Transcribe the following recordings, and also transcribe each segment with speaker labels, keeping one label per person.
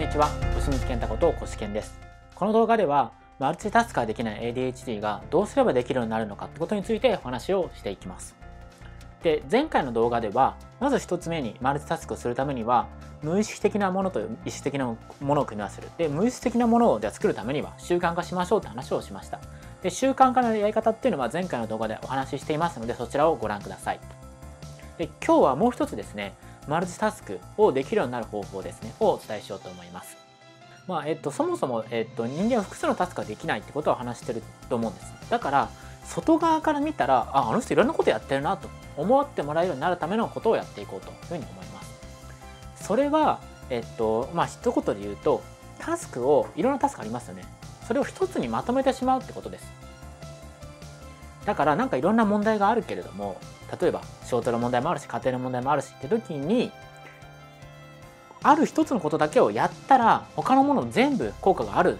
Speaker 1: にちは。吉光健太ことコシケンです。この動画ではマルチタスクができない ADHD がどうすればできるようになるのかってことについてお話をしていきます。で前回の動画ではまず1つ目にマルチタスクをするためには無意識的なものと意識的なものを組み合わせる。で無意識的なものをじゃ作るためには習慣化しましょうって話をしました。で習慣化のやり方っていうのは前回の動画でお話ししていますのでそちらをご覧ください。で今日はもう一つですねマルチタスクをできるようになる方法ですねをお伝えしようと思います。まあえっと、そもそも、えっと、人間は複数のタスクができないってことを話してると思うんです。だから外側から見たらああの人いろんなことやってるなと思ってもらえるようになるためのことをやっていこうというふうに思います。それはえっとまあ一言で言うとタスクをいろんなタスクありますよね。それを一つにまとめてしまうってことです。だからなんかいろんな問題があるけれども例えば仕事の問題もあるし家庭の問題もあるしって時にある一つのことだけをやったら他のもの全部効果がある、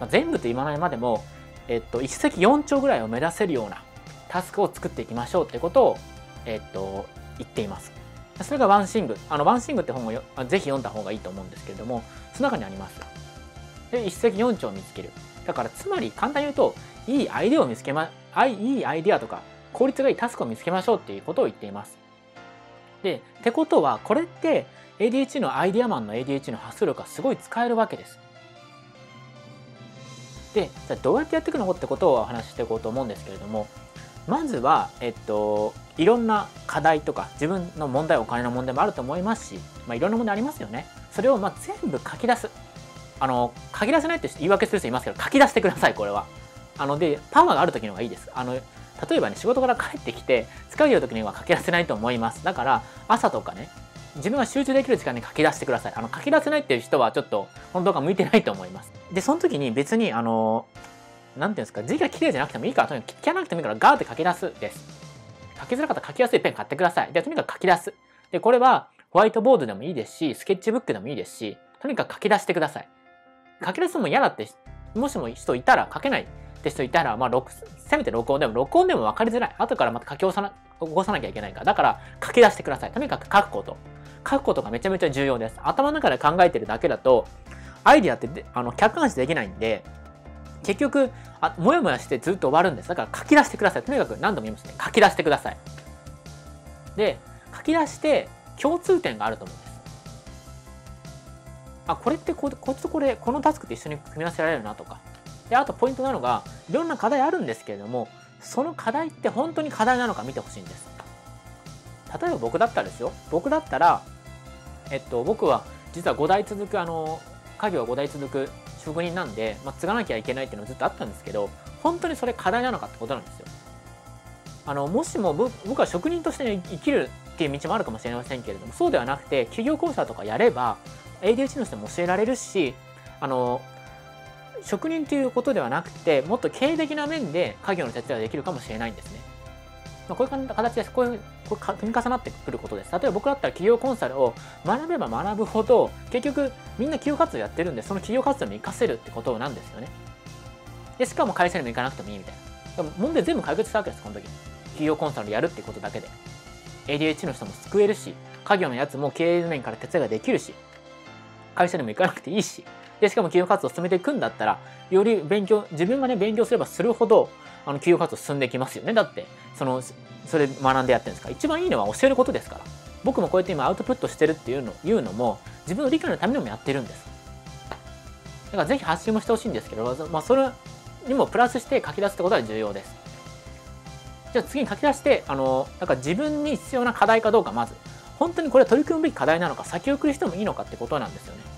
Speaker 1: まあ、全部と言わないまでも、えっと、一石四鳥ぐらいを目指せるようなタスクを作っていきましょうってことを、えっと、言っています。それがワンシング。あの、ワンシングって本をぜひ読んだ方がいいと思うんですけれども、その中にあります。で、一石四鳥を見つける。だから、つまり簡単に言うと、いいアイデアを見つけま、いいアイデアとか、効率がいいタスクを見つけましょうっていうことを言っています。で、ってことは、これって ADHD のアイデアマンの ADHD の発想力がすごい使えるわけです。で、じゃあどうやってやっていくのってことをお話ししていこうと思うんですけれども、まずは、えっと、いろんな課題とか自分の問題お金の問題もあると思いますし、まあ、いろんな問題ありますよねそれをまあ全部書き出すあの書き出せないって言い訳する人いますけど書き出してくださいこれはあのでパワーがある時の方がいいですあの例えばね仕事から帰ってきて疲れてる時には書き出せないと思いますだから朝とかね自分が集中できる時間に書き出してくださいあの書き出せないっていう人はちょっと本当か向いてないと思いますでその時に別にあのなんていうんですか、字が綺麗じゃなくてもいいから、とにかく聞かなくてもいいからガーって書き出すです。書きづらかったら書きやすいペン買ってください。で、とにかく書き出す。で、これはホワイトボードでもいいですし、スケッチブックでもいいですし、とにかく書き出してください。書き出すのも嫌だって、もしも人いたら、書けないって人いたら、まあ、せめて録音でも、録音でも分かりづらい。後からまた書き起こさな起こさなきゃいけないから。だから、書き出してください。とにかく書くこと。書くことがめちゃめちゃ重要です。頭の中で考えてるだけだと、アイディアってあの客観視できないんで、結局あもやもやしてずっと終わるんですだから書き出してくださいとにかく何度も言いますね書き出してくださいで書き出して共通点があると思うんですあこれってここっちとこれこのタスクと一緒に組み合わせられるなとかであとポイントなのがいろんな課題あるんですけれどもその課題って本当に課題なのか見てほしいんです例えば僕だったらですよ僕だったらえっと僕は実は5代続くあの家業は5代続く職人なんで、まあ、継がなきゃいけないっていうのはずっとあったんですけど本当にそれ課題なのかってことなんですよ。あのもしも僕は職人として生きるっていう道もあるかもしれませんけれどもそうではなくて企業講座とかやれば ADHD の人も教えられるしあの職人ということではなくてもっと経営的な面で家業の手伝いができるかもしれないんですね。まあ、こういう形です。こういうこう組み重なってくることです。例えば僕だったら企業コンサルを学べば学ぶほど、結局みんな企業活動やってるんで、その企業活動に活かせるってことなんですよね。で、しかも会社にも行かなくてもいいみたいな。でも問題全部解決したわけです、この時。企業コンサルやるってことだけで。ADH の人も救えるし、家業のやつも経営面から手伝いができるし、会社にも行かなくていいし、で、しかも企業活動を進めていくんだったら、より勉強、自分がね、勉強すればするほど、あの企業活動進んでいきますよね。だって、その、それ学んでやってるんですから。一番いいのは教えることですから。僕もこうやって今アウトプットしてるっていうのいうのも、自分の理解のためにもやってるんです。だからぜひ発信もしてほしいんですけど、まあ、それにもプラスして書き出すってことは重要です。じゃあ次に書き出して、あの、なんか自分に必要な課題かどうか、まず。本当にこれは取り組むべき課題なのか、先送りしてもいいのかってことなんですよね。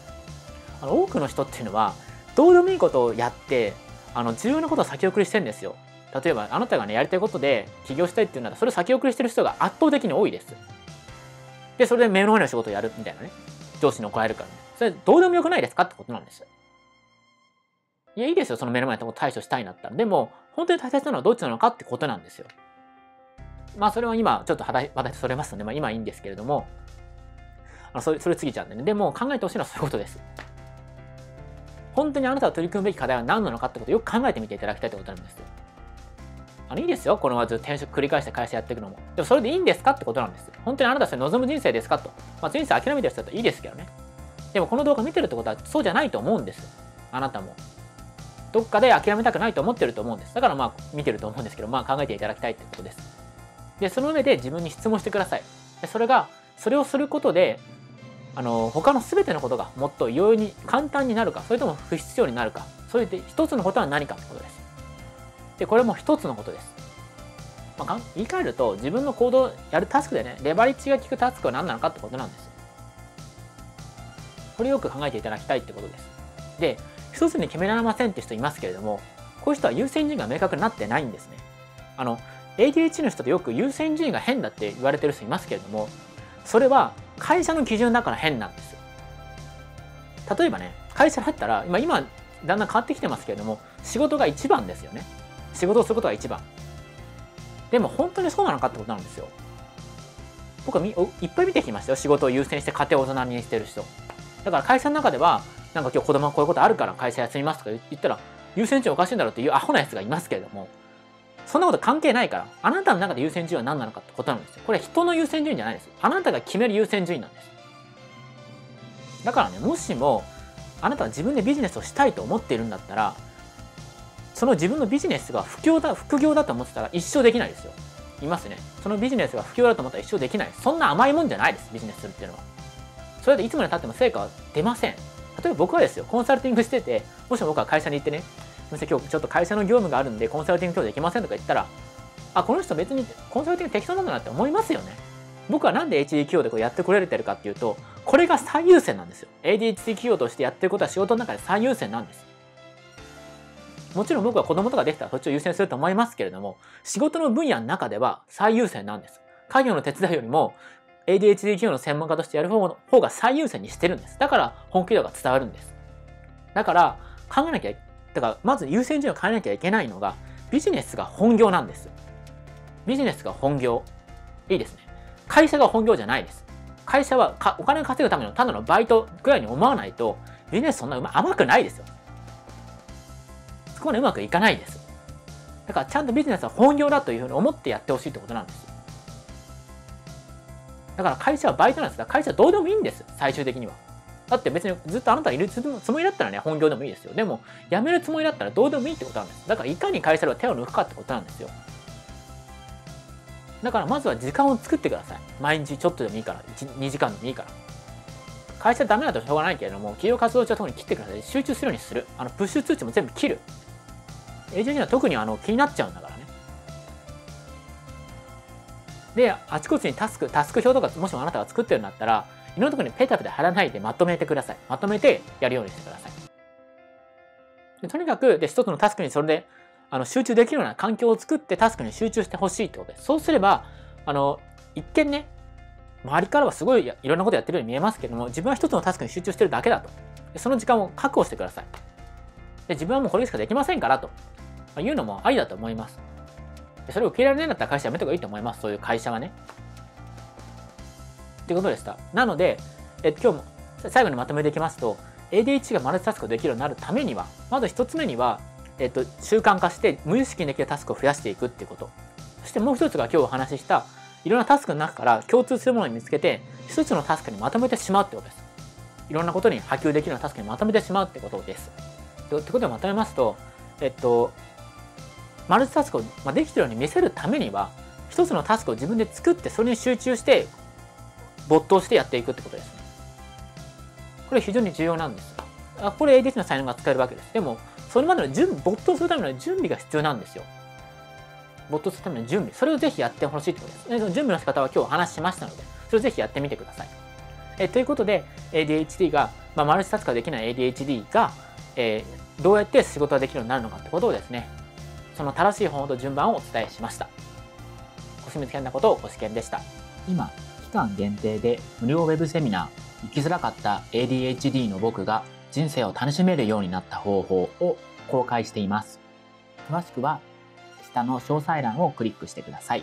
Speaker 1: あの多くの人っていうのは、どうでもいいことをやって、あの重要なことを先送りしてるんですよ。例えばあなたがねやりたいことで起業したいっていうならそれを先送りしてる人が圧倒的に多いです。でそれで目の前の仕事をやるみたいなね上司に怒られるからねそれどうでもよくないですかってことなんですいやいいですよ。その目の前のとこ対処したいなったら。でも本当に大切なのはどっちなのかってことなんですよ。まあそれは今ちょっと話題それますので、まあ、今いいんですけれどもあのそれそれ過ぎちゃうんでね。でも考えてほしいのはそういうことです。本当にあなたが取り組むべき課題は何なのかってことをよく考えてみていただきたいってことなんですよあのいいですよ。このまず転職繰り返して会社やっていくのも。でもそれでいいんですかってことなんです。本当にあなたそれ望む人生ですかと。まあ、人生諦めてる人だといいですけどね。でもこの動画見てるってことはそうじゃないと思うんですあなたもどっかで諦めたくないと思ってると思うんですだからまあ見てると思うんですけどまあ考えていただきたいってことですでその上で自分に質問してくださいでそれがそれをすることであの他の全てのことがもっと容易に簡単になるかそれとも不必要になるかそれで一つのことは何かってことです。でこれも一つのことです。まあ、言い換えると自分の行動やるタスクでねレバリッジが効くタスクは何なのかってことなんです。これよく考えていただきたいってことです。で一つに決められませんって人いますけれどもこういう人は優先順位が明確になってないんですね。あの ADHD の人でよく優先順位が変だって言われてる人いますけれどもそれは会社の基準だから変なんですよ。例えばね会社だったら今今だんだん変わってきてますけれども仕事が一番ですよね。仕事をすることが一番。でも本当にそうなのかってことなんですよ。僕はみいっぱい見てきましたよ。仕事を優先して家庭を大人にしてる人。だから会社の中ではなんか今日子供はこういうことあるから会社休みますとか言ったら優先順位おかしいんだろうっていうアホなやつがいますけれども。そんなこと関係ないからあなたの中で優先順位は何なのかってことなんですよ。これは人の優先順位じゃないですあなたが決める優先順位なんですだからねもしもあなたは自分でビジネスをしたいと思っているんだったらその自分のビジネスが不況だ副業だと思ってたら一生できないですよ。いますね。そのビジネスが不況だと思ったら一生できない。そんな甘いもんじゃないですビジネスするっていうのは。それでいつまでたっても成果は出ません。例えば僕はですよコンサルティングしててもし僕は会社に行ってねすみません今日ちょっと会社の業務があるんでコンサルティング今日できませんとか言ったらあこの人別にコンサルティング適当なんだなって思いますよね僕はなんで HD 企業でこうやってこられてるかっていうとこれが最優先なんですよ ADHD 企業としてやってることは仕事の中で最優先なんですもちろん僕は子供とかできたらそっちを優先すると思いますけれども、仕事の分野の中では最優先なんです。家業の手伝いよりも ADHD 企業の専門家としてやる方の方が最優先にしてるんです。だから本気度が伝わるんです。だから考えなきゃ、だからまず優先順位を変えなきゃいけないのがビジネスが本業なんです。ビジネスが本業。いいですね。会社が本業じゃないです。会社はお金を稼ぐためのただのバイトぐらいに思わないとビジネスそんな甘くないですよ。そこまでうまくいかないです。だからちゃんとビジネスは本業だというふうに思ってやってほしいってことなんです。だから会社はバイトなんですが、会社はどうでもいいんです、最終的には。だって別にずっとあなたいるつもりだったらね、本業でもいいですよ。でも、辞めるつもりだったらどうでもいいってことなんです。だからいかに会社では手を抜くかってことなんですよ。だからまずは時間を作ってください。毎日ちょっとでもいいから、2時間でもいいから。会社ダメだとしょうがないけれども、企業活動中は特に切ってください。集中するようにする。あの、プッシュ通知も全部切る。エージェントは特にあの気になっちゃうんだからね。で、あちこちにタスク、タスク表とか、もしもあなたが作ってるんだったら、いろんなところにペタペタ貼らないでまとめてください。まとめてやるようにしてください。でとにかく、で、一つのタスクにそれで、あの、集中できるような環境を作ってタスクに集中してほしいってことです。そうすれば、あの、一見ね、周りからはすごいいろんなことやってるように見えますけども、自分は一つのタスクに集中してるだけだと。でその時間を確保してください。で自分はもうこれしかできませんからと。まあ、いうのもありだと思います。それを受け入れられないんだったら会社辞めた方がいいと思います。そういう会社はね。ってことでした。なので、え今日も最後にまとめていきますと、ADH がマルチタスクできるようになるためには、まず一つ目には、えっと、習慣化して無意識にできるタスクを増やしていくっていうこと。そしてもう一つが今日お話しした、いろんなタスクの中から共通するものを見つけて、一つのタスクにまとめてしまうってことです。いろんなことに波及できるようなタスクにまとめてしまうってことです。ってことでまとめますと、えっと、マルチタスクをできてるように見せるためには、一つのタスクを自分で作って、それに集中して、没頭してやっていくってことですね。これ非常に重要なんです。あこれ ADS の才能が使えるわけです。でも、それまでの準備没頭するための準備が必要なんですよ。没頭するための準備。それをぜひやってほしいってことです。で準備の仕方は今日お話ししましたので、それをぜひやってみてください。えということで、ADHD が、まあ、マルチタスクができない ADHD が、えー、どうやって仕事ができるようになるのかってことをですね、その正しい方法と順番をお伝えしました。ご清水んなことをご試験でした。
Speaker 2: 今、期間限定で無料ウェブセミナー、生きづらかった ADHD の僕が人生を楽しめるようになった方法を公開しています。詳しくは下の詳細欄をクリックしてください。